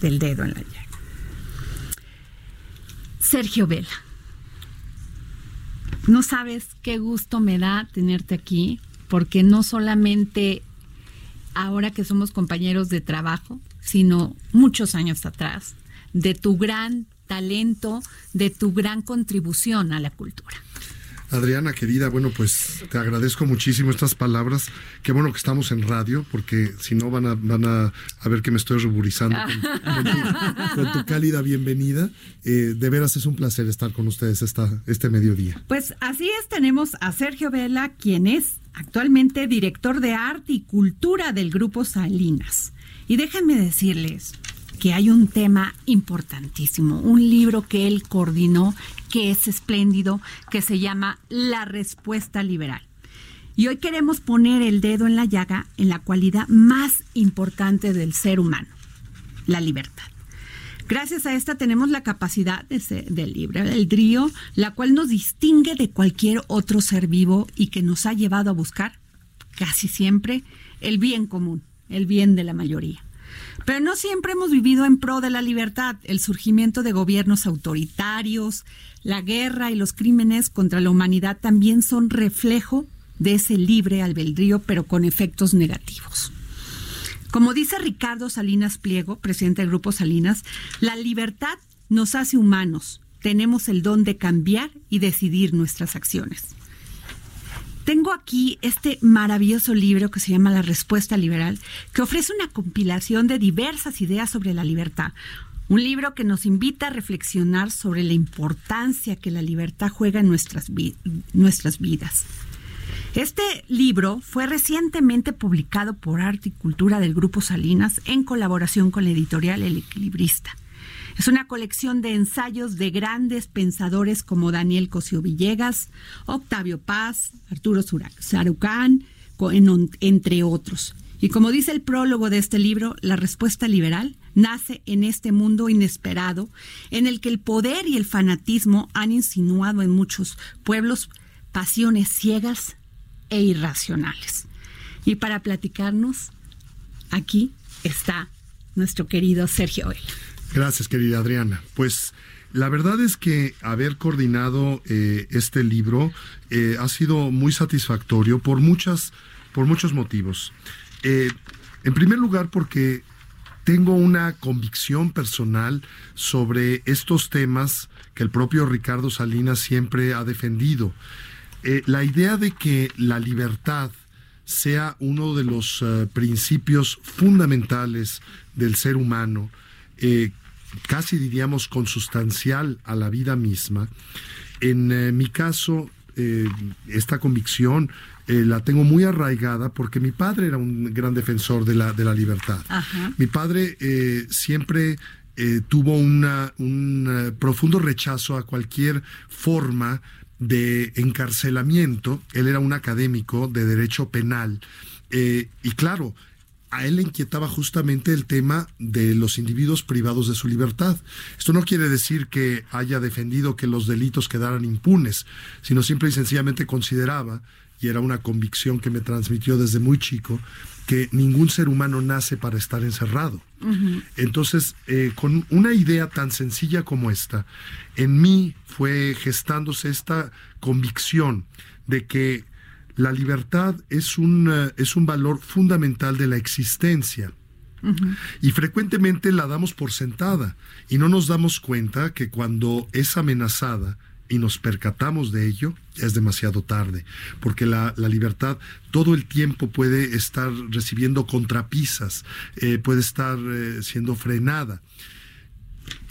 Del dedo en la llaga. Sergio Vela. No sabes qué gusto me da tenerte aquí, porque no solamente ahora que somos compañeros de trabajo, sino muchos años atrás, de tu gran talento, de tu gran contribución a la cultura. Adriana, querida, bueno, pues te agradezco muchísimo estas palabras. Qué bueno que estamos en radio, porque si no van a, van a, ver que me estoy ruborizando con, tu, cálida bienvenida. Eh, de veras es un placer estar con ustedes esta, este mediodía. Pues así es, tenemos a Sergio Vela, quien es actualmente director de arte y cultura del Grupo Salinas. Y déjenme decirles, que hay un tema importantísimo, un libro que él coordinó, que es espléndido, que se llama La Respuesta Liberal. Y hoy queremos poner el dedo en la llaga en la cualidad más importante del ser humano, la libertad. Gracias a esta tenemos la capacidad de ser, del libre albedrío, la cual nos distingue de cualquier otro ser vivo y que nos ha llevado a buscar, casi siempre, el bien común, el bien de la mayoría. Pero no siempre hemos vivido en pro de la libertad. El surgimiento de gobiernos autoritarios, la guerra y los crímenes contra la humanidad también son reflejo de ese libre albedrío, pero con efectos negativos. Como dice Ricardo Salinas Pliego, presidente del Grupo Salinas, la libertad nos hace humanos. Tenemos el don de cambiar y decidir nuestras acciones. Tengo aquí este maravilloso libro que se llama La Respuesta Liberal, que ofrece una compilación de diversas ideas sobre la libertad. Un libro que nos invita a reflexionar sobre la importancia que la libertad juega en nuestras, nuestras vidas. Este libro fue recientemente publicado por Arte y Cultura del Grupo Salinas en colaboración con la editorial El Equilibrista. Es una colección de ensayos de grandes pensadores como Daniel Cosío Villegas, Octavio Paz, Arturo Sarucán, entre otros. Y como dice el prólogo de este libro, la respuesta liberal nace en este mundo inesperado en el que el poder y el fanatismo han insinuado en muchos pueblos pasiones ciegas e irracionales. Y para platicarnos, aquí está nuestro querido Sergio Oel. Gracias, querida Adriana. Pues la verdad es que haber coordinado eh, este libro eh, ha sido muy satisfactorio por muchas, por muchos motivos. Eh, en primer lugar, porque tengo una convicción personal sobre estos temas que el propio Ricardo Salinas siempre ha defendido. la idea de que la libertad sea uno de los principios fundamentales del ser humano, casi diríamos consustancial a la vida misma. En eh, mi caso, eh, esta convicción eh, la tengo muy arraigada porque mi padre era un gran defensor de la, de la libertad. Mi padre siempre tuvo una, un profundo rechazo a cualquier forma de encarcelamiento. Él era un académico de derecho penal. y claro, a él le inquietaba justamente el tema de los individuos privados de su libertad. Esto no quiere decir que haya defendido que los delitos quedaran impunes, sino simple y sencillamente consideraba, y era una convicción que me transmitió desde muy chico, que ningún ser humano nace para estar encerrado. Entonces, eh, con una idea tan sencilla como esta, en mí fue gestándose esta convicción de que la libertad es un, eh, es un valor fundamental de la existencia. Y frecuentemente la damos por sentada y no nos damos cuenta que cuando es amenazada y nos percatamos de ello, es demasiado tarde, porque la, libertad todo el tiempo puede estar recibiendo contrapisas, eh, puede estar eh, siendo frenada.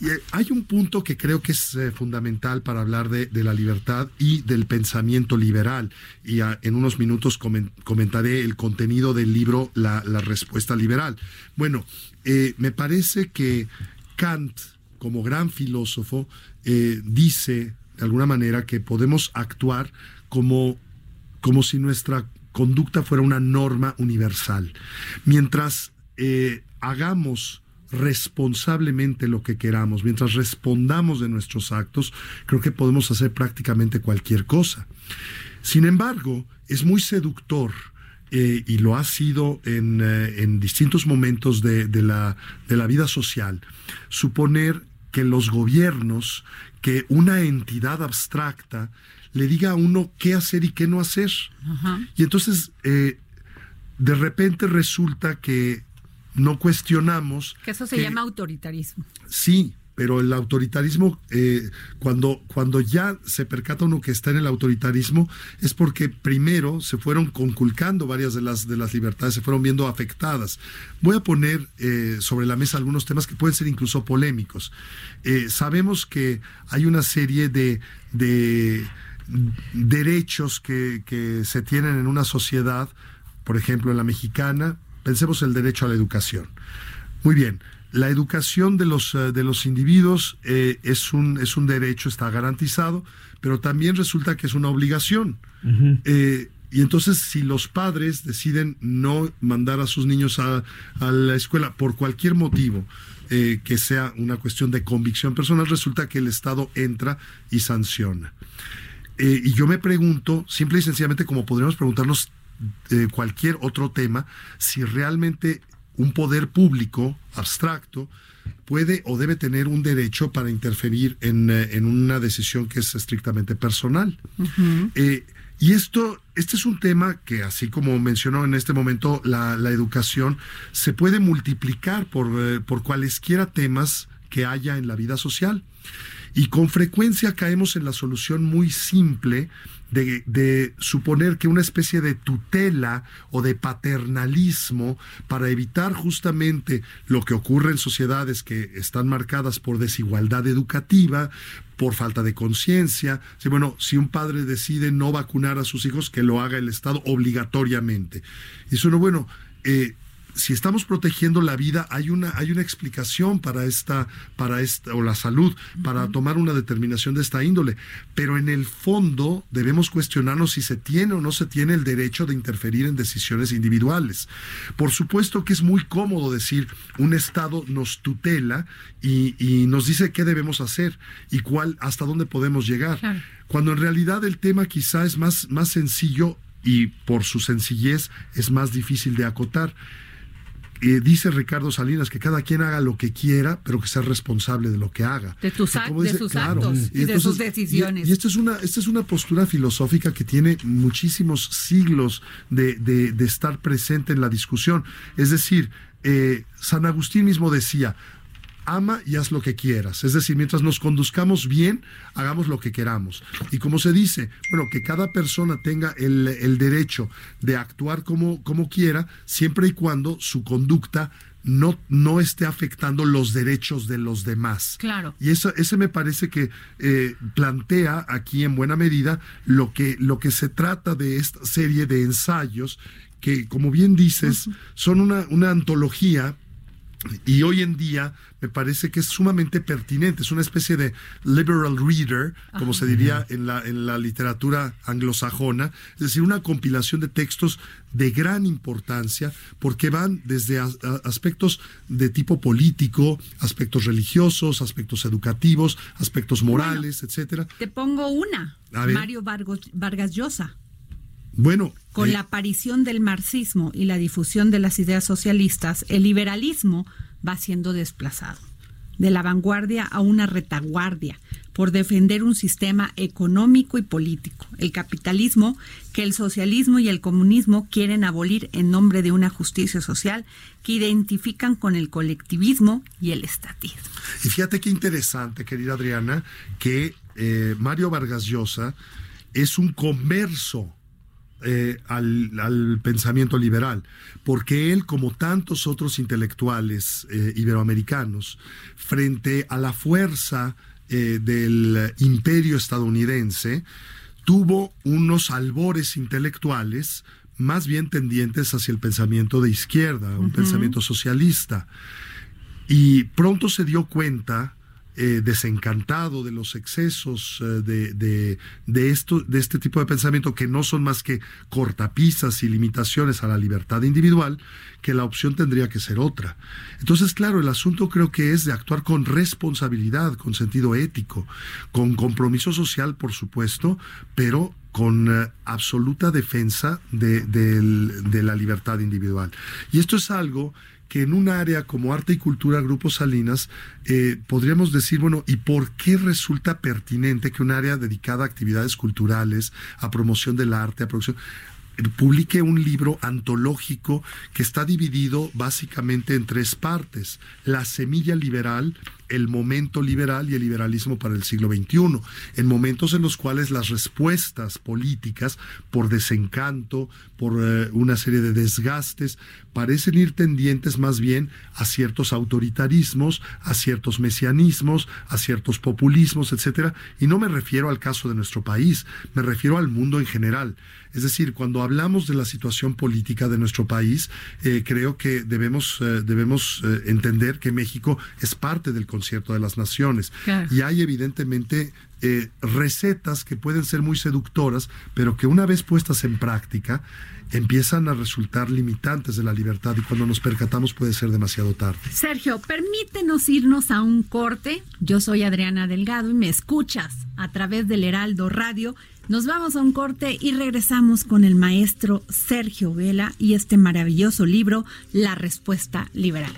Eh, hay un punto que creo que es eh, fundamental para hablar de, la libertad y del pensamiento liberal. Y ah, en unos minutos comentaré el contenido del libro La, respuesta liberal. Bueno, eh, me parece que Kant, como gran filósofo, dice de alguna manera que podemos actuar como, como si nuestra conducta fuera una norma universal. Mientras hagamos responsablemente lo que queramos, mientras respondamos de nuestros actos, creo que podemos hacer prácticamente cualquier cosa. Sin embargo, es muy seductor eh, y lo ha sido en, eh, distintos momentos de, la, de la vida social, suponer que los gobiernos, que una entidad abstracta le diga a uno qué hacer y qué no hacer. Y entonces, eh, de repente resulta que no cuestionamos. Que eso se llama autoritarismo. Sí, pero el autoritarismo, eh, cuando, cuando ya se percata uno que está en el autoritarismo, es porque primero se fueron conculcando varias de las, de las libertades, se fueron viendo afectadas. Voy a poner eh, sobre la mesa algunos temas que pueden ser incluso polémicos. Eh, sabemos que hay una serie de, de derechos que, que se tienen en una sociedad, por ejemplo en la mexicana, Pensemos el derecho a la educación. Muy bien, la educación de los, eh, de los individuos eh, es, un, es un derecho, está garantizado, pero también resulta que es una obligación. Eh, y entonces, si los padres deciden no mandar a sus niños a, a la escuela por cualquier motivo, que sea una cuestión de convicción personal, resulta que el Estado entra y sanciona. y yo me pregunto, simple y sencillamente, como podríamos preguntarnos cualquier otro tema si realmente un poder público abstracto puede o debe tener un derecho para interferir en, eh, una decisión que es estrictamente personal. Eh, y esto, este es un tema que, así como mencionó en este momento la, educación, se puede multiplicar por, eh, por cualesquiera temas que haya en la vida social. Y con frecuencia caemos en la solución muy simple de, suponer que una especie de tutela o de paternalismo para evitar justamente lo que ocurre en sociedades que están marcadas por desigualdad educativa, por falta de conciencia. bueno, si un padre decide no vacunar a sus hijos, que lo haga el Estado obligatoriamente. Y eso no, bueno, eh, si estamos protegiendo la vida, hay una, hay una explicación para esta, para esta, o la salud, para tomar una determinación de esta índole. Pero en el fondo debemos cuestionarnos si se tiene o no se tiene el derecho de interferir en decisiones individuales. Por supuesto que es muy cómodo decir un Estado nos tutela y, nos dice qué debemos hacer y cuál, hasta dónde podemos llegar. Cuando en realidad el tema quizá es más, más sencillo y por su sencillez es más difícil de acotar. Eh, dice Ricardo Salinas que cada quien haga lo que quiera, pero que sea responsable de lo que haga. De, tus de sus actos y, de sus decisiones. Y, esta, es una, esta es una postura filosófica que tiene muchísimos siglos de, de, estar presente en la discusión. Es decir, eh, San Agustín mismo decía, ama y haz lo que quieras. Es decir, mientras nos conduzcamos bien, hagamos lo que queramos. Y como se dice, bueno, que cada persona tenga el, derecho de actuar como, como quiera, siempre y cuando su conducta no, no esté afectando los derechos de los demás. Claro. Y eso, ese me parece que eh, plantea aquí en buena medida lo que, lo que se trata de esta serie de ensayos que, como bien dices, son una, una antología y hoy en día me parece que es sumamente pertinente, es una especie de liberal reader, como se diría en la, en la literatura anglosajona, es decir, una compilación de textos de gran importancia porque van desde aspectos de tipo político, aspectos religiosos, aspectos educativos, aspectos morales, etcétera. Te pongo una, Mario Vargas Llosa. Bueno, con eh, la aparición del marxismo y la difusión de las ideas socialistas, el liberalismo va siendo desplazado de la vanguardia a una retaguardia por defender un sistema económico y político, el capitalismo que el socialismo y el comunismo quieren abolir en nombre de una justicia social que identifican con el colectivismo y el estatismo. Y fíjate qué interesante, querida Adriana, que eh, Mario Vargas Llosa es un converso eh, al, pensamiento liberal, porque él, como tantos otros intelectuales eh, iberoamericanos, frente a la fuerza eh, del imperio estadounidense, tuvo unos albores intelectuales más bien tendientes hacia el pensamiento de izquierda, un pensamiento socialista. Y pronto se dio cuenta eh, desencantado de los excesos eh, de, de, esto, de este tipo de pensamiento que no son más que cortapisas y limitaciones a la libertad individual, que la opción tendría que ser otra. Entonces, claro, el asunto creo que es de actuar con responsabilidad, con sentido ético, con compromiso social, por supuesto, pero con eh, absoluta defensa de, de, la libertad individual. Y esto es algo que en un área como arte y cultura, Grupo Salinas, eh, podríamos decir, bueno, ¿y por qué resulta pertinente que un área dedicada a actividades culturales, a promoción del arte, a producción, publique un libro antológico que está dividido básicamente en tres partes. La semilla liberal, el momento liberal y el liberalismo para el siglo XXI, en momentos en los cuales las respuestas políticas, por desencanto, por eh, una serie de desgastes, parecen ir tendientes más bien a ciertos autoritarismos, a ciertos mesianismos, a ciertos populismos, etcétera. Y no me refiero al caso de nuestro país, me refiero al mundo en general. Es decir, cuando hablamos de la situación política de nuestro país, eh, creo que debemos, eh, debemos entender que México es parte del concierto de las naciones. Y hay evidentemente eh, recetas que pueden ser muy seductoras, pero que una vez puestas en práctica empiezan a resultar limitantes de la libertad y cuando nos percatamos puede ser demasiado tarde. Sergio, permítenos irnos a un corte. Yo soy Adriana Delgado y me escuchas a través del Heraldo Radio. Nos vamos a un corte y regresamos con el maestro Sergio Vela y este maravilloso libro, La Respuesta Liberal.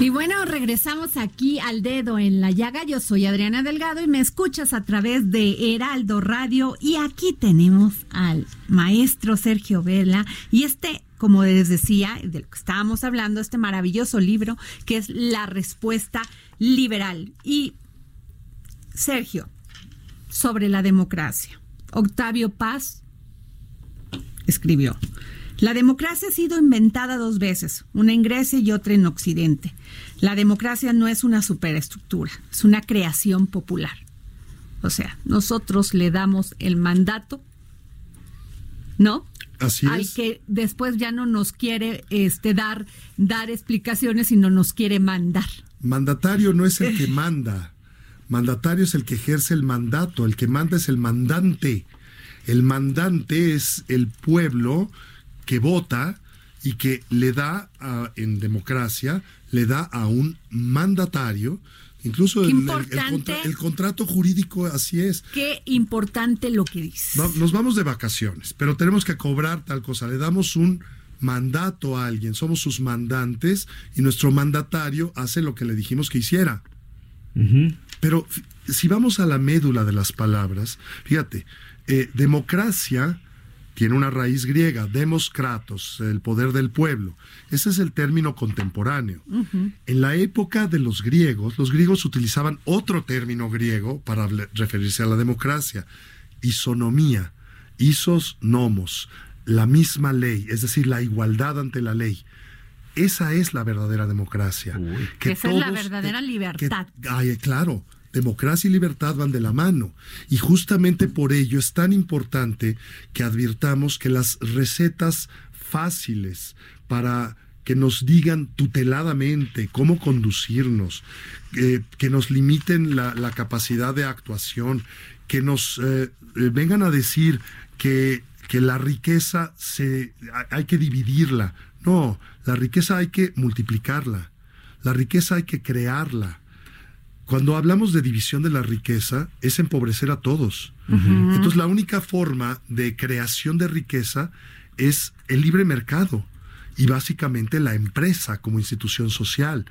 Y bueno, regresamos aquí al dedo en la llaga. Yo soy Adriana Delgado y me escuchas a través de Heraldo Radio. Y aquí tenemos al maestro Sergio Vela y este como les decía, de lo que estábamos hablando, este maravilloso libro que es La Respuesta Liberal. Y Sergio, sobre la democracia. Octavio Paz escribió, la democracia ha sido inventada dos veces, una en Grecia y otra en Occidente. La democracia no es una superestructura, es una creación popular. O sea, nosotros le damos el mandato, ¿no? Así al que después ya no nos quiere este, dar, dar explicaciones, sino nos quiere mandar. Mandatario no es el que manda, mandatario es el que ejerce el mandato, el que manda es el mandante. El mandante es el pueblo que vota y que le da en democracia, le da a un mandatario, incluso el, el, contrato jurídico así es. Qué importante lo que dice. nos vamos de vacaciones, pero tenemos que cobrar tal cosa, le damos un mandato a alguien, somos sus mandantes y nuestro mandatario hace lo que le dijimos que hiciera. Pero si vamos a la médula de las palabras, fíjate, eh, democracia tiene una raíz griega, demos kratos, el poder del pueblo. Ese es el término contemporáneo. En la época de los griegos, los griegos utilizaban otro término griego para referirse a la democracia, isonomía, isos nomos, la misma ley, es decir, la igualdad ante la ley. Esa es la verdadera democracia. Esa es la verdadera libertad. ay, claro, democracia y libertad van de la mano. Y justamente por ello es tan importante que advirtamos que las recetas fáciles para que nos digan tuteladamente cómo conducirnos, eh, que nos limiten la, capacidad de actuación, que nos eh, eh, vengan a decir que, que la riqueza se, hay que dividirla. No, la riqueza hay que multiplicarla, la riqueza hay que crearla cuando hablamos de división de la riqueza, es empobrecer a todos. Entonces, la única forma de creación de riqueza es el libre mercado y básicamente la empresa como institución social.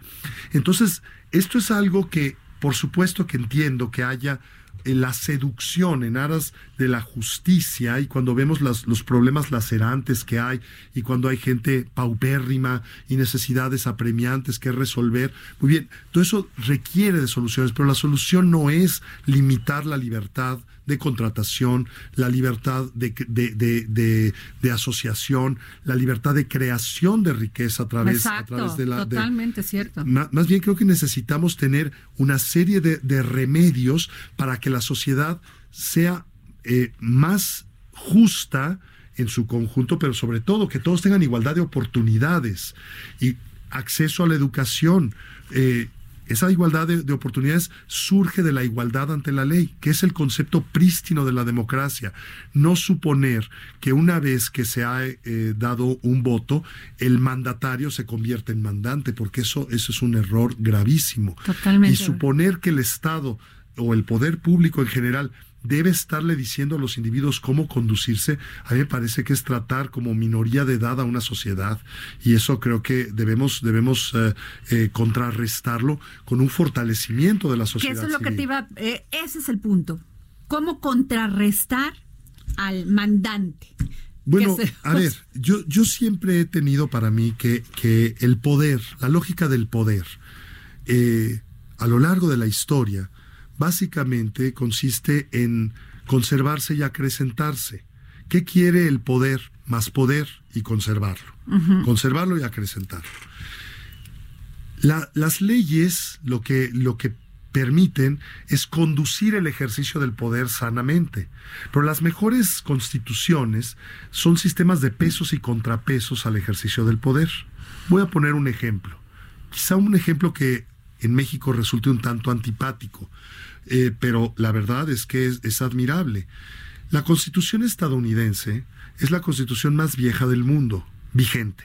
Entonces, esto es algo que, por supuesto que entiendo que haya la seducción en aras de la justicia y cuando vemos los problemas lacerantes que hay y cuando hay gente paupérrima y necesidades apremiantes que resolver, muy bien, todo eso requiere de soluciones, pero la solución no es limitar la libertad de contratación, la libertad de, de, asociación, la libertad de creación de riqueza a través, a través de la... Totalmente cierto. Más, bien creo que necesitamos tener una serie de, remedios para que la sociedad sea eh, más justa en su conjunto, pero sobre todo que todos tengan igualdad de oportunidades y acceso a la educación. Eh, esa igualdad de, oportunidades surge de la igualdad ante la ley, que es el concepto prístino de la democracia. No suponer que una vez que se ha eh, dado un voto, el mandatario se convierte en mandante, porque eso, eso es un error gravísimo. Totalmente. Y suponer que el Estado o el poder público en general debe estarle diciendo a los individuos cómo conducirse, a mí me parece que es tratar como minoría de edad a una sociedad y eso creo que debemos debemos eh, eh, contrarrestarlo con un fortalecimiento de la sociedad. eso es lo que te iba, eh, ese es el punto. ¿Cómo contrarrestar al mandante? Bueno, a ver, yo, yo siempre he tenido para mí que, que el poder, la lógica del poder, a lo largo de la historia, básicamente consiste en conservarse y acrecentarse. ¿Qué quiere el poder? Más poder y conservarlo. Conservarlo y acrecentarlo. las leyes lo que, lo que permiten es conducir el ejercicio del poder sanamente. Pero las mejores constituciones son sistemas de pesos y contrapesos al ejercicio del poder. Voy a poner un ejemplo. Quizá un ejemplo que en México resulte un tanto antipático, eh, pero la verdad es que es, admirable. La constitución estadounidense es la constitución más vieja del mundo, vigente.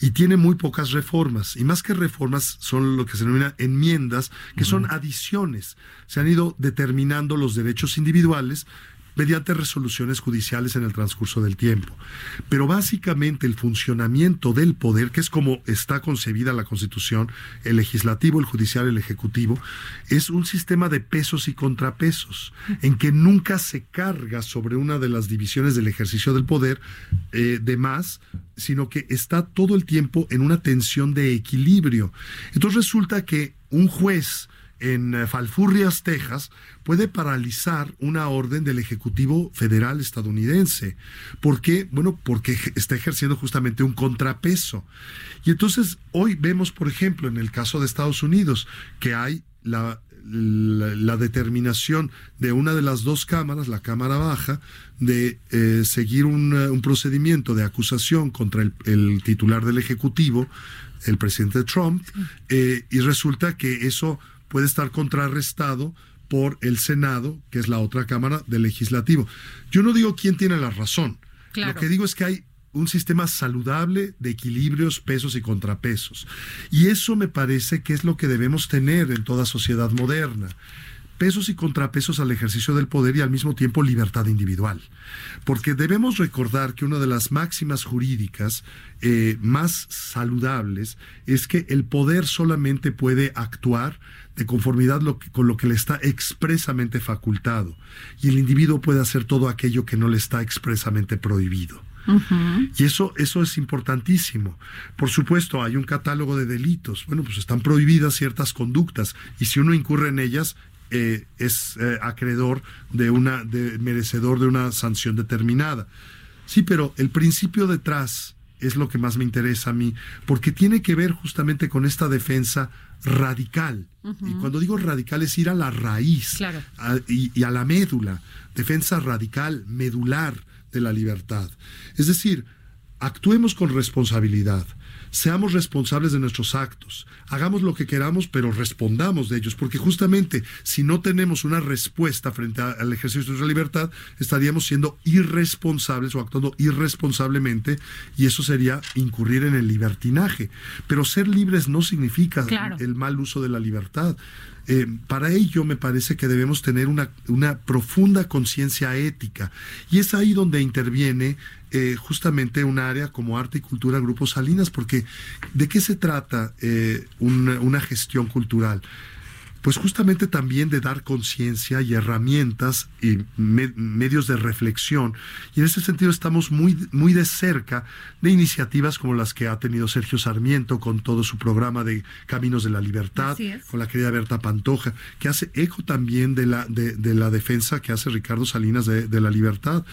Y tiene muy pocas reformas. Y más que reformas, son lo que se denomina enmiendas, que son adiciones. Se han ido determinando los derechos individuales mediante resoluciones judiciales en el transcurso del tiempo. Pero básicamente el funcionamiento del poder, que es como está concebida la Constitución, el legislativo, el judicial, el ejecutivo, es un sistema de pesos y contrapesos, en que nunca se carga sobre una de las divisiones del ejercicio del poder eh, de más, sino que está todo el tiempo en una tensión de equilibrio. Entonces resulta que un juez en eh, Falfurrias, Texas, puede paralizar una orden del Ejecutivo Federal estadounidense. ¿Por qué? Bueno, porque está ejerciendo justamente un contrapeso. Y entonces hoy vemos, por ejemplo, en el caso de Estados Unidos, que hay la, la, determinación de una de las dos cámaras, la Cámara Baja, de eh, seguir un, eh, un, procedimiento de acusación contra el, titular del Ejecutivo, el presidente Trump, y resulta que eso puede estar contrarrestado por el Senado, que es la otra Cámara del Legislativo. Yo no digo quién tiene la razón. Lo que digo es que hay un sistema saludable de equilibrios, pesos y contrapesos. Y eso me parece que es lo que debemos tener en toda sociedad moderna pesos y contrapesos al ejercicio del poder y al mismo tiempo libertad individual. Porque debemos recordar que una de las máximas jurídicas eh, más saludables es que el poder solamente puede actuar de conformidad con lo que le está expresamente facultado y el individuo puede hacer todo aquello que no le está expresamente prohibido. Y eso, eso es importantísimo. Por supuesto, hay un catálogo de delitos. Bueno, pues están prohibidas ciertas conductas y si uno incurre en ellas, eh, es eh, acreedor de una, de, merecedor de una sanción determinada. Sí, pero el principio detrás es lo que más me interesa a mí, porque tiene que ver justamente con esta defensa radical. Y cuando digo radical es ir a la raíz y, a la médula, defensa radical, medular de la libertad. Es decir, actuemos con responsabilidad seamos responsables de nuestros actos, hagamos lo que queramos, pero respondamos de ellos, porque justamente si no tenemos una respuesta frente al ejercicio de nuestra libertad, estaríamos siendo irresponsables o actuando irresponsablemente y eso sería incurrir en el libertinaje. Pero ser libres no significa el mal uso de la libertad. Eh, para ello me parece que debemos tener una, profunda conciencia ética y es ahí donde interviene eh, justamente un área como arte y cultura Grupo Salinas, porque ¿de qué se trata eh, una, gestión cultural? Pues justamente también de dar conciencia y herramientas y medios de reflexión. Y en ese sentido estamos muy, muy de cerca de iniciativas como las que ha tenido Sergio Sarmiento con todo su programa de Caminos de la Libertad, con la querida Berta Pantoja, que hace eco también de la, de, la defensa que hace Ricardo Salinas de, de la libertad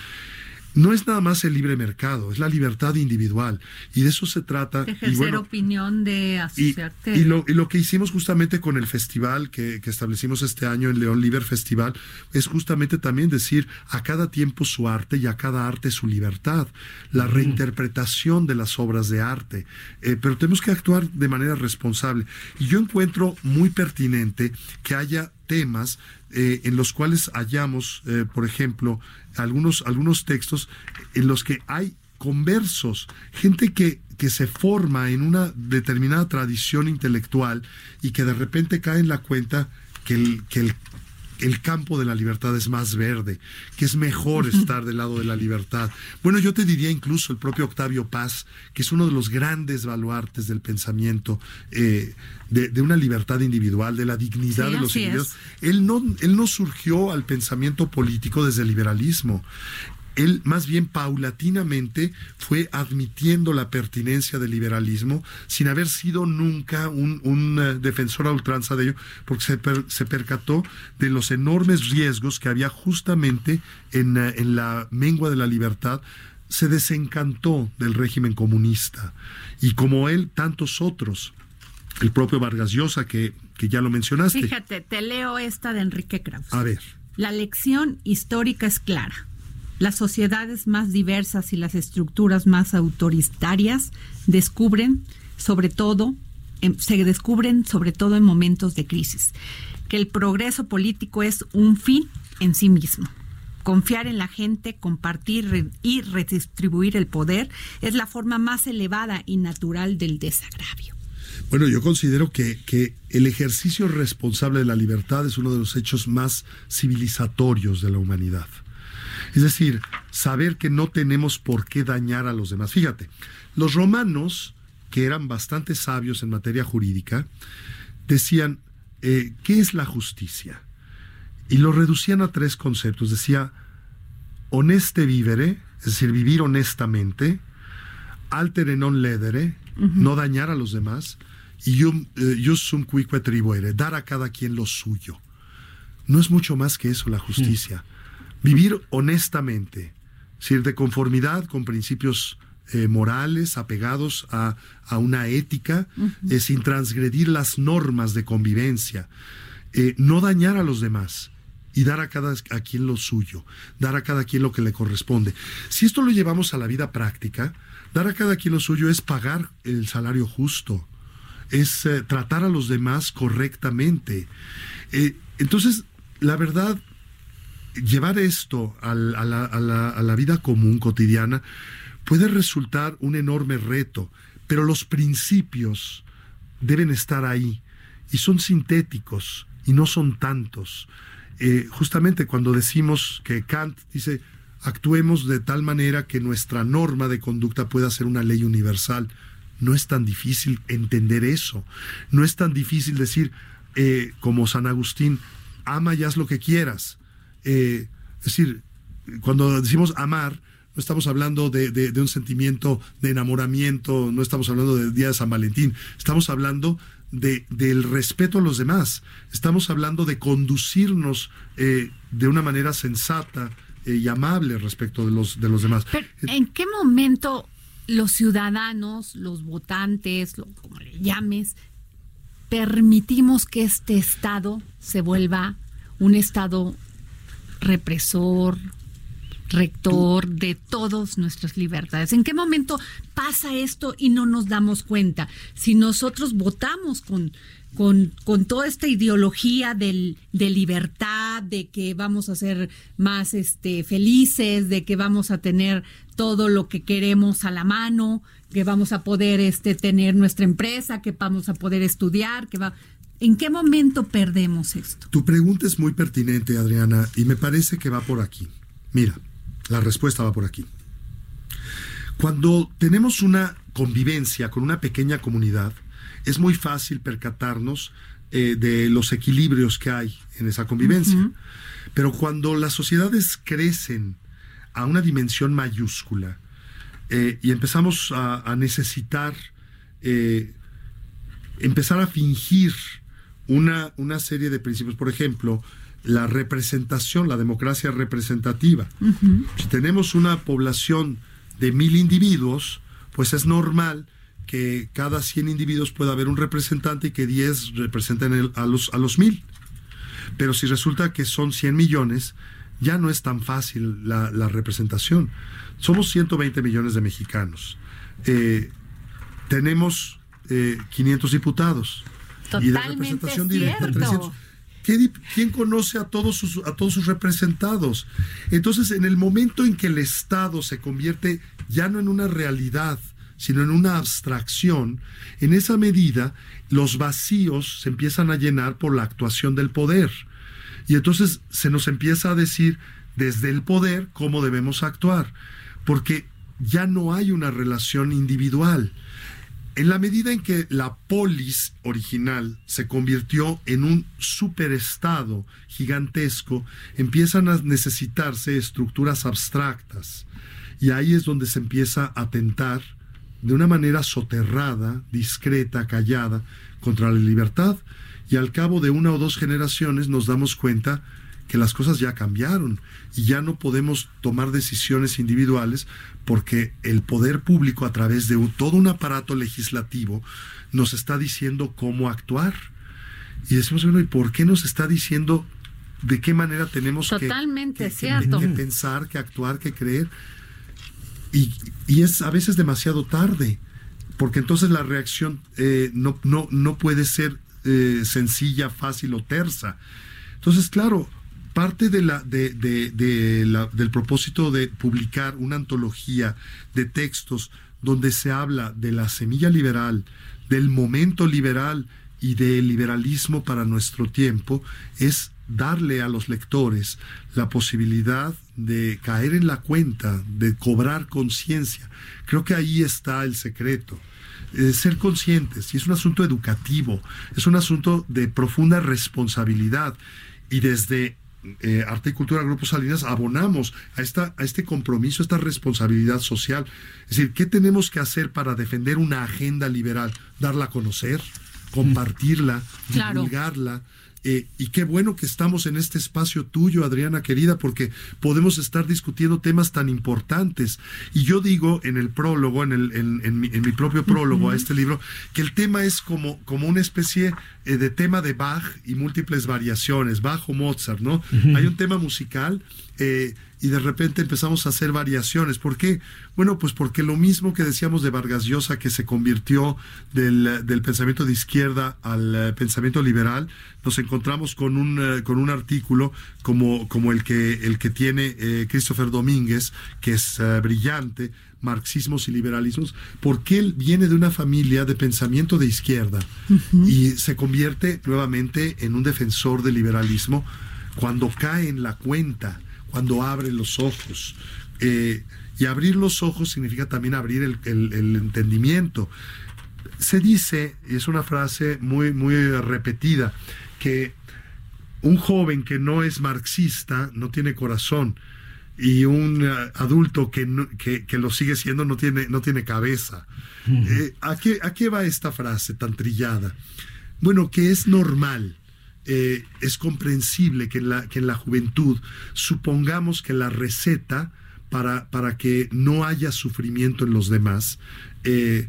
no es nada más el libre mercado, es la libertad individual. Y de eso se trata. De ejercer opinión, de asociarte. Y, lo, y, lo, que hicimos justamente con el festival que, establecimos este año, el León Liber Festival, es justamente también decir a cada tiempo su arte y a cada arte su libertad, la reinterpretación de las obras de arte. Eh, pero tenemos que actuar de manera responsable. Y yo encuentro muy pertinente que haya temas eh, en los cuales hallamos, eh, por ejemplo, algunos, algunos textos en los que hay conversos, gente que, que se forma en una determinada tradición intelectual y que de repente cae en la cuenta que el, que el el campo de la libertad es más verde, que es mejor estar del lado de la libertad. Bueno, yo te diría incluso el propio Octavio Paz, que es uno de los grandes baluartes del pensamiento eh, de, una libertad individual, de la dignidad de los individuos. Él no, él no surgió al pensamiento político desde el liberalismo él más bien paulatinamente fue admitiendo la pertinencia del liberalismo sin haber sido nunca un, eh, defensor a ultranza de ello, porque se, percató de los enormes riesgos que había justamente en, eh, en la mengua de la libertad. Se desencantó del régimen comunista. Y como él tantos otros el propio Vargas Llosa que, que ya lo mencionaste. Fíjate te leo esta de Enrique Krauss. A ver. La lección histórica es clara las sociedades más diversas y las estructuras más autoritarias descubren, sobre todo, se descubren sobre todo en momentos de crisis, que el progreso político es un fin en sí mismo. Confiar en la gente, compartir y redistribuir el poder es la forma más elevada y natural del desagravio. Bueno, yo considero que, que, el ejercicio responsable de la libertad es uno de los hechos más civilizatorios de la humanidad. Es decir, saber que no tenemos por qué dañar a los demás. Fíjate, los romanos, que eran bastante sabios en materia jurídica, decían, eh, ¿qué es la justicia? Y lo reducían a tres conceptos. Decía, honeste vivere, es decir, vivir honestamente, altere non ledere, no dañar a los demás, y eh, jus sum quique tribuere, dar a cada quien lo suyo. No es mucho más que eso la justicia. Vivir honestamente, de conformidad con principios eh, morales, apegados a, una ética, eh, sin transgredir las normas de convivencia, eh, no dañar a los demás y dar a cada a quien lo suyo, dar a cada quien lo que le corresponde. Si esto lo llevamos a la vida práctica, dar a cada quien lo suyo es pagar el salario justo, es tratar a los demás correctamente. entonces, la verdad, llevar esto a la, vida común, cotidiana, puede resultar un enorme reto, pero los principios deben estar ahí y son sintéticos y no son tantos. Eh, justamente cuando decimos que Kant dice, actuemos de tal manera que nuestra norma de conducta pueda ser una ley universal, no es tan difícil entender eso, no es tan difícil decir, eh, como San Agustín, ama y haz lo que quieras. Eh, es decir, cuando decimos amar, no estamos hablando de, un sentimiento de enamoramiento, no estamos hablando del Día de San Valentín, estamos hablando de, del respeto a los demás, estamos hablando de conducirnos eh, de una manera sensata eh, y amable respecto de los, de los demás. ¿En qué momento los ciudadanos, los votantes, como le llames, permitimos que este Estado se vuelva un Estado represor, rector de todas nuestras libertades. ¿En qué momento pasa esto y no nos damos cuenta? Si nosotros votamos con, con, con toda esta ideología del, de libertad, de que vamos a ser más este, felices, de que vamos a tener todo lo que queremos a la mano, que vamos a poder este, tener nuestra empresa, que vamos a poder estudiar, que va ¿En qué momento perdemos esto? Tu pregunta es muy pertinente, Adriana, y me parece que va por aquí. Mira, la respuesta va por aquí. Cuando tenemos una convivencia con una pequeña comunidad, es muy fácil percatarnos eh, de los equilibrios que hay en esa convivencia. Pero cuando las sociedades crecen a una dimensión mayúscula eh, y empezamos a, necesitar eh, empezar a fingir una, una serie de principios, por ejemplo, la representación, la democracia representativa. Si tenemos una población de mil individuos, pues es normal que cada 100 individuos pueda haber un representante y que 10 representen a, los, a los mil. Pero si resulta que son 100 millones, ya no es tan fácil la, representación. Somos 120 millones de mexicanos. Eh, tenemos 500 eh, diputados. y de representación directa 300. ¿Quién conoce a todos, sus, a todos sus representados? Entonces, en el momento en que el Estado se convierte ya no en una realidad, sino en una abstracción, en esa medida los vacíos se empiezan a llenar por la actuación del poder. Y entonces se nos empieza a decir desde el poder cómo debemos actuar, porque ya no hay una relación individual. En la medida en que la polis original se convirtió en un superestado gigantesco, empiezan a necesitarse estructuras abstractas. Y ahí es donde se empieza a tentar de una manera soterrada, discreta, callada, contra la libertad. Y al cabo de una o dos generaciones nos damos cuenta que las cosas ya cambiaron y ya no podemos tomar decisiones individuales porque el poder público a través de todo un aparato legislativo nos está diciendo cómo actuar. Y decimos, bueno, ¿y por qué nos está diciendo de qué manera tenemos que, pensar, que actuar, que creer? Y, es a veces demasiado tarde, porque entonces la reacción eh, no, no, no puede ser eh, sencilla, fácil o tersa. Entonces, claro, parte del propósito de publicar una antología de textos donde se habla de la semilla liberal, del momento liberal y del liberalismo para nuestro tiempo, es darle a los lectores la posibilidad de caer en la cuenta, de cobrar conciencia. Creo que ahí está el secreto. Eh, ser conscientes, y es un asunto educativo, es un asunto de profunda responsabilidad. Y desde eh, Arte y Cultura Grupos Salinas abonamos a, esta, a este compromiso, a esta responsabilidad social. Es decir, ¿qué tenemos que hacer para defender una agenda liberal? Darla a conocer, compartirla, divulgarla, eh, y qué bueno que estamos en este espacio tuyo, Adriana querida, porque podemos estar discutiendo temas tan importantes. Y yo digo en el prólogo, en, el, en, mi, propio prólogo a este libro, que el tema es como, como una especie eh, de tema de Bach y múltiples variaciones, Bach o Mozart, ¿no? Hay un tema musical. Eh, y de repente empezamos a hacer variaciones. ¿Por qué? Bueno, pues porque lo mismo que decíamos de Vargas Llosa, que se convirtió del, pensamiento de izquierda al eh, pensamiento liberal, nos encontramos con un, eh, con un artículo como, como el, que, el que tiene eh, Christopher Domínguez, que es brillante, marxismos y liberalismos, porque él viene de una familia de pensamiento de izquierda y se convierte nuevamente en un defensor del liberalismo cuando cae en la cuenta cuando abre los ojos. Eh, y abrir los ojos significa también abrir el, entendimiento. Se dice, y es una frase muy, muy repetida, que un joven que no es marxista no tiene corazón y un eh, adulto que, que, lo sigue siendo no tiene, no tiene cabeza. Eh, ¿a, qué, ¿A qué va esta frase tan trillada? Bueno, que es normal eh, es comprensible que en, la, que en la juventud supongamos que la receta para, para que no haya sufrimiento en los demás eh,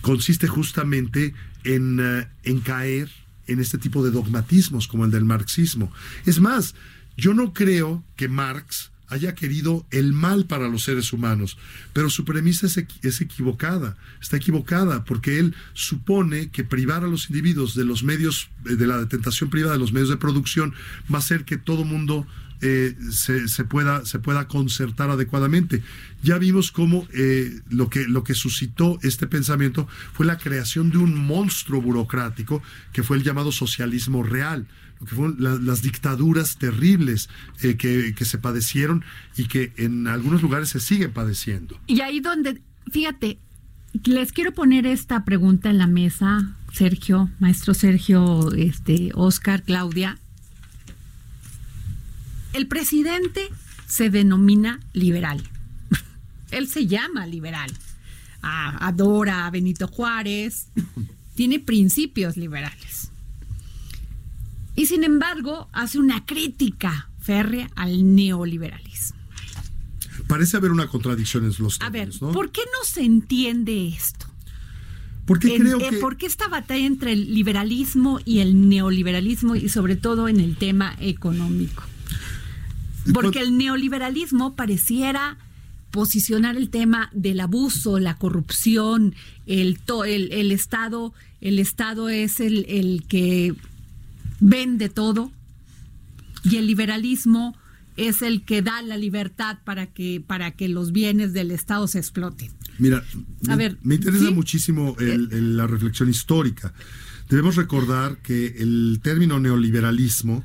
consiste justamente en, eh, en caer en este tipo de dogmatismos como el del marxismo. Es más, yo no creo que Marx haya querido el mal para los seres humanos, pero su premisa es, equivocada, está equivocada, porque él supone que privar a los individuos de los medios, eh, de la tentación privada de los medios de producción, va a hacer que todo mundo eh, se, pueda, se pueda concertar adecuadamente. Ya vimos cómo eh, lo, que, lo que suscitó este pensamiento fue la creación de un monstruo burocrático que fue el llamado socialismo real lo que fueron las dictaduras terribles eh, que, que se padecieron y que en algunos lugares se siguen padeciendo. Y ahí donde, fíjate, les quiero poner esta pregunta en la mesa Sergio, maestro Sergio, este, Oscar, Claudia, el presidente se denomina liberal. Él se llama liberal. adora a Benito Juárez. Tiene principios liberales. Y sin embargo, hace una crítica férrea al neoliberalismo. Parece haber una contradicción en los términos, A ver, ¿por qué no se entiende esto? Porque creo eh, que... ¿Por qué esta batalla entre el liberalismo y el neoliberalismo y sobre todo en el tema económico? Porque el neoliberalismo pareciera posicionar el tema del abuso, la corrupción, el, el, el Estado, el Estado es el, el que vende todo y el liberalismo es el que da la libertad para que para que los bienes del Estado se exploten. Mira, a me, ver, me interesa muchísimo eh, la reflexión histórica. Debemos recordar que el término neoliberalismo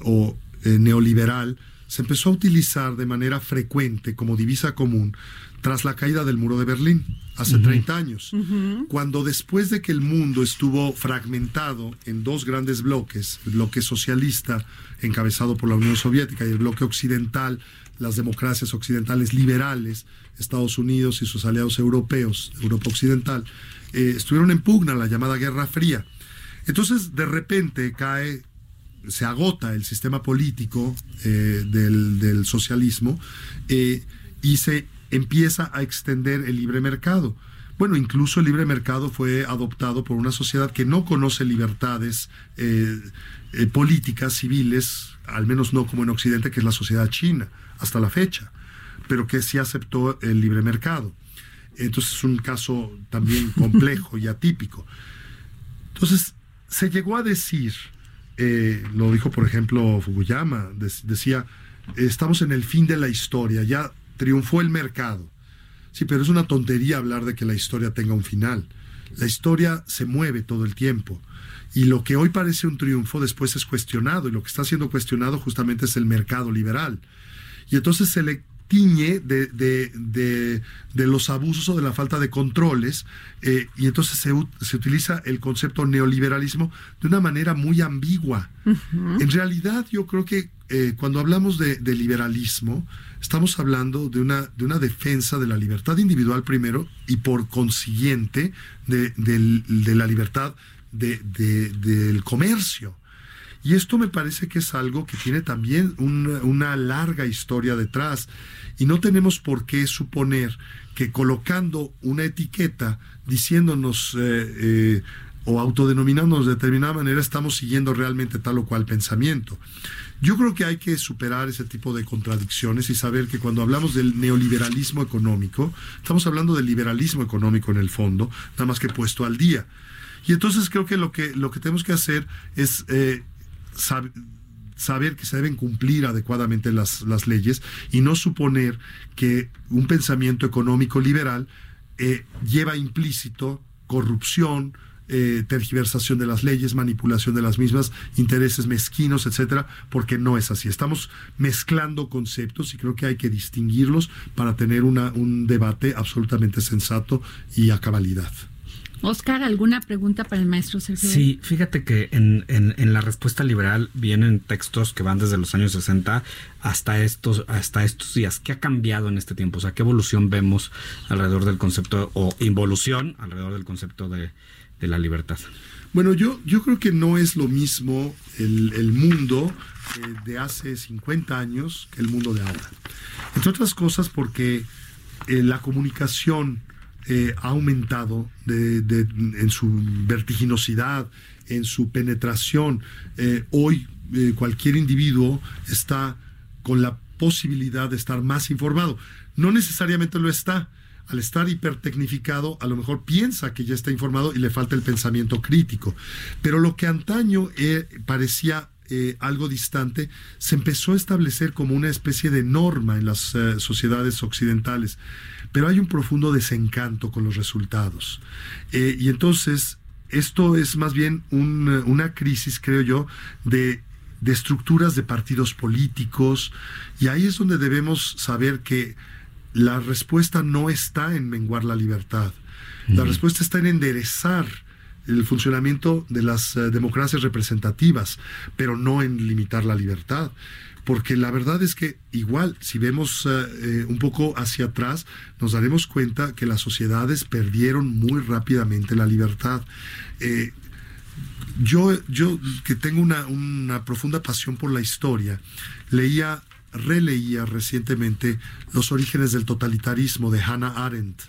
o eh, neoliberal se empezó a utilizar de manera frecuente como divisa común tras la caída del muro de Berlín, hace 30 años, cuando después de que el mundo estuvo fragmentado en dos grandes bloques, el bloque socialista encabezado por la Unión Soviética y el bloque occidental, las democracias occidentales liberales, Estados Unidos y sus aliados europeos, Europa Occidental, eh, estuvieron en pugna la llamada Guerra Fría. Entonces, de repente cae se agota el sistema político eh, del, socialismo eh, y se empieza a extender el libre mercado. Bueno, incluso el libre mercado fue adoptado por una sociedad que no conoce libertades eh, políticas, civiles, al menos no como en Occidente, que es la sociedad china, hasta la fecha, pero que sí aceptó el libre mercado. Entonces es un caso también complejo y atípico. Entonces, se llegó a decir eh, lo dijo por ejemplo Fukuyama, decía, estamos en el fin de la historia, ya triunfó el mercado. Sí, pero es una tontería hablar de que la historia tenga un final. La historia se mueve todo el tiempo. Y lo que hoy parece un triunfo después es cuestionado. Y lo que está siendo cuestionado justamente es el mercado liberal. Y entonces se le tiñe de, de, de, los abusos o de la falta de controles, eh, y entonces se, se, utiliza el concepto neoliberalismo de una manera muy ambigua. En realidad, yo creo que eh, cuando hablamos de, liberalismo, estamos hablando de una, de una defensa de la libertad individual primero y por consiguiente de, la libertad del comercio. Y esto me parece que es algo que tiene también una larga historia detrás. Y no tenemos por qué suponer que colocando una etiqueta diciéndonos eh, eh, o autodenominándonos de determinada manera estamos siguiendo realmente tal o cual pensamiento. Yo creo que hay que superar ese tipo de contradicciones y saber que cuando hablamos del neoliberalismo económico, estamos hablando del liberalismo económico en el fondo, nada más que puesto al día. Y entonces creo que lo que, lo que tenemos que hacer es eh, saber que se deben cumplir adecuadamente las, las leyes y no suponer que un pensamiento económico liberal eh, lleva implícito corrupción, eh, tergiversación de las leyes, manipulación de las mismas, intereses mezquinos, etcétera, porque no es así. Estamos mezclando conceptos y creo que hay que distinguirlos para tener una, un debate absolutamente sensato y a cabalidad. Oscar, ¿alguna pregunta para el maestro Sergio? Sí, fíjate que en, en, la respuesta liberal vienen textos que van desde los años 60 hasta estos, hasta estos días. ¿Qué ha cambiado en este tiempo? O sea, ¿qué evolución vemos alrededor del concepto o involución alrededor del concepto de, la libertad? Bueno, yo, yo creo que no es lo mismo el, mundo eh, de hace 50 años que el mundo de ahora. Entre otras cosas porque eh, la comunicación eh, ha aumentado en su vertiginosidad, en su penetración. Eh, hoy eh, cualquier individuo está con la posibilidad de estar más informado. No necesariamente lo está. Al estar hipertecnificado, a lo mejor piensa que ya está informado y le falta el pensamiento crítico. Pero lo que antaño parecía algo distante, se empezó a establecer como una especie de norma en las sociedades occidentales. Pero hay un profundo desencanto con los resultados. Eh, y entonces, esto es más bien una crisis, creo yo, de, de estructuras de partidos políticos, y ahí es donde debemos saber que la respuesta no está en menguar la libertad, la respuesta está en enderezar el funcionamiento de las eh, democracias representativas, pero no en limitar la libertad. Porque la verdad es que igual, si vemos eh, eh, un poco hacia atrás, nos daremos cuenta que las sociedades perdieron muy rápidamente la libertad. yo, yo que tengo una, una profunda pasión por la historia, leía releía recientemente Los orígenes del totalitarismo de Hannah Arendt,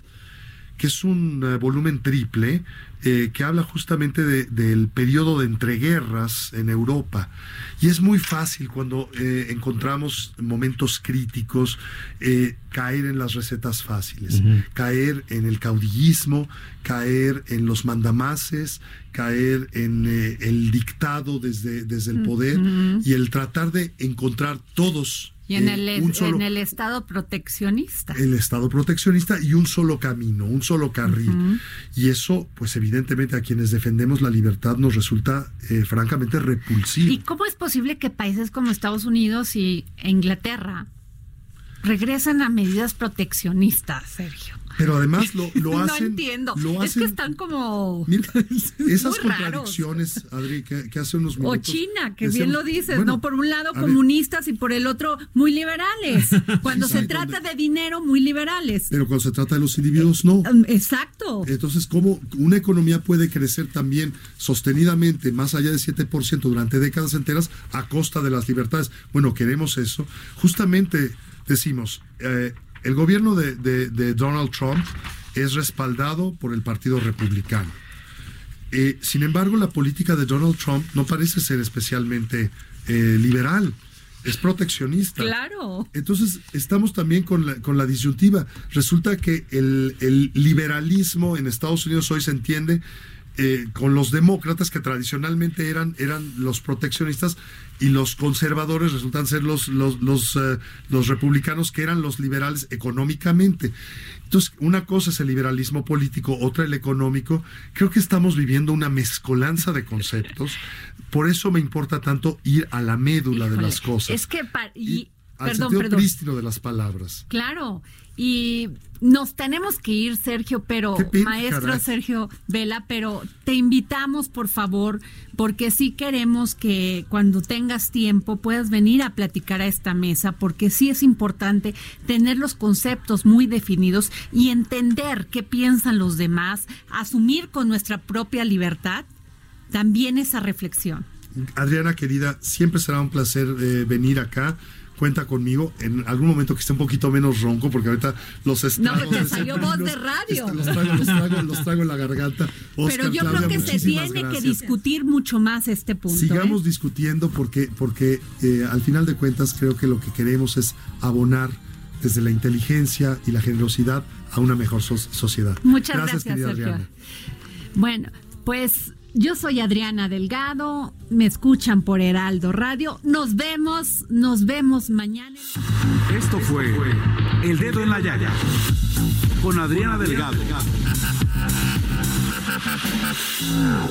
que es un volumen triple eh, que habla justamente del periodo de entreguerras en Europa. Y es muy fácil cuando eh, encontramos momentos críticos caer en las recetas fáciles, caer en el caudillismo, caer en los mandamases, caer en el dictado desde, desde el poder y el tratar de encontrar todos y en, el, en el Estado proteccionista. El Estado proteccionista y un solo camino, un solo carril. Y eso, pues evidentemente a quienes defendemos la libertad nos resulta eh, francamente repulsivo. ¿Y cómo es posible que países como Estados Unidos y Inglaterra regresen a medidas proteccionistas, Sergio? Pero además lo, lo hacen. No entiendo. es que están como. esas contradicciones, Adri, que, hace unos minutos. O China, que bien lo dices, ¿no? Por un lado comunistas y por el otro muy liberales. Cuando se trata de dinero, muy liberales. Pero cuando se trata de los individuos, no. Um, exacto. Entonces, ¿cómo una economía puede crecer también sostenidamente, más allá del 7% durante décadas enteras, a costa de las libertades? Bueno, queremos eso. Justamente decimos. Eh, el gobierno de, Donald Trump es respaldado por el Partido Republicano. Eh, sin embargo, la política de Donald Trump no parece ser especialmente eh, liberal, es proteccionista. Claro. Entonces, estamos también con la, con la disyuntiva. Resulta que el, el liberalismo en Estados Unidos hoy se entiende eh, con los demócratas que tradicionalmente eran, eran los proteccionistas y los conservadores resultan ser los, los, los, eh, los, republicanos que eran los liberales económicamente. Entonces, una cosa es el liberalismo político, otra el económico. Creo que estamos viviendo una mezcolanza de conceptos. Por eso me importa tanto ir a la médula de las cosas. Es que... Y, al sentido prístino de las palabras. Claro, y nos tenemos que ir, Sergio, pero maestro Sergio Vela, pero te invitamos, por favor, porque sí queremos que cuando tengas tiempo puedas venir a platicar a esta mesa, porque sí es importante tener los conceptos muy definidos y entender qué piensan los demás, asumir con nuestra propia libertad también esa reflexión. Adriana, querida, siempre será un placer eh, venir acá cuenta conmigo en algún momento que esté un poquito menos ronco, porque ahorita los estragos... No, te salió voz de radio. Los, traigo, los, traigo, los, traigo, en la garganta. Pero yo creo que se tiene que discutir mucho más este punto. Sigamos ¿eh? discutiendo porque, porque eh, al final de cuentas creo que lo que queremos es abonar desde la inteligencia y la generosidad a una mejor sociedad. Muchas gracias, gracias Sergio. Bueno, pues yo soy Adriana Delgado, me escuchan por Heraldo Radio. Nos vemos, nos vemos mañana. Esto fue El Dedo en la Yaya con Adriana Delgado.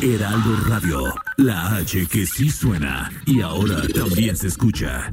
Heraldo Radio, la H que sí suena y ahora también se escucha.